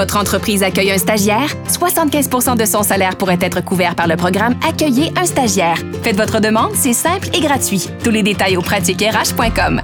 Votre entreprise accueille un stagiaire? 75 de son salaire pourrait être couvert par le programme Accueillez un stagiaire. Faites votre demande, c'est simple et gratuit. Tous les détails au pratiquerh.com.